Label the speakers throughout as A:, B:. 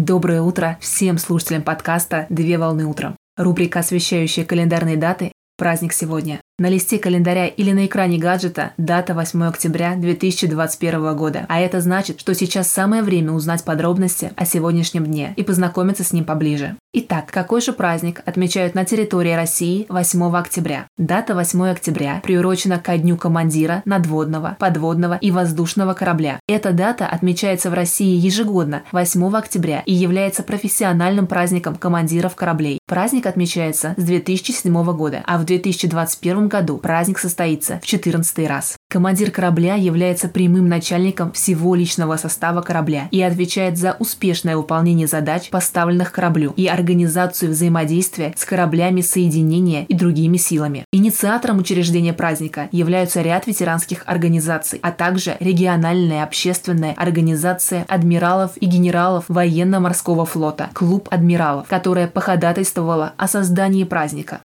A: Доброе утро всем слушателям подкаста «Две волны утром». Рубрика, освещающая календарные даты «Праздник сегодня». На листе календаря или на экране гаджета дата 8 октября 2021 года. А это значит, что сейчас самое время узнать подробности о сегодняшнем дне и познакомиться с ним поближе. Итак, какой же праздник отмечают на территории России 8 октября? Дата 8 октября приурочена ко дню командира надводного, подводного и воздушного корабля. Эта дата отмечается в России ежегодно 8 октября и является профессиональным праздником командиров кораблей. Праздник отмечается с 2007 года, а в 2021 году праздник состоится в 14 раз. Командир корабля является прямым начальником всего личного состава корабля и отвечает за успешное выполнение задач, поставленных кораблю, и организацию взаимодействия с кораблями соединения и другими силами. Инициатором учреждения праздника являются ряд ветеранских организаций, а также региональная общественная организация адмиралов и генералов военно-морского флота «Клуб адмиралов», которая походатайствовала о создании праздника.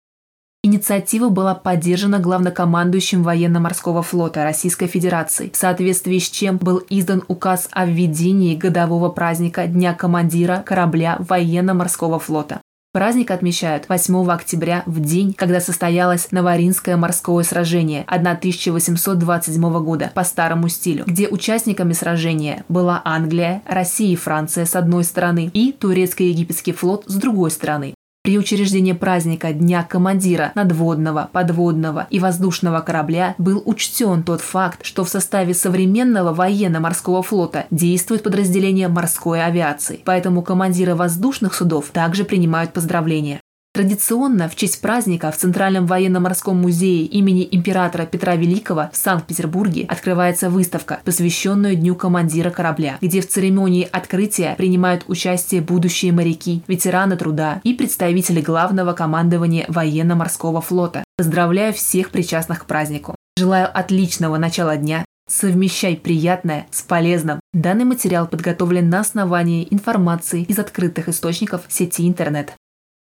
A: Инициатива была поддержана главнокомандующим военно-морского флота Российской Федерации, в соответствии с чем был издан указ о введении годового праздника Дня командира корабля военно-морского флота. Праздник отмечают 8 октября в день, когда состоялось Новоринское морское сражение 1827 года по старому стилю, где участниками сражения была Англия, Россия и Франция с одной стороны и турецко-египетский флот с другой стороны. При учреждении праздника Дня командира надводного, подводного и воздушного корабля был учтен тот факт, что в составе современного военно-морского флота действует подразделение морской авиации, поэтому командиры воздушных судов также принимают поздравления. Традиционно в честь праздника в Центральном военно-морском музее имени императора Петра Великого в Санкт-Петербурге открывается выставка, посвященная Дню командира корабля, где в церемонии открытия принимают участие будущие моряки, ветераны труда и представители главного командования военно-морского флота. Поздравляю всех причастных к празднику. Желаю отличного начала дня, Совмещай приятное с полезным. Данный материал подготовлен на основании информации из открытых источников сети интернет.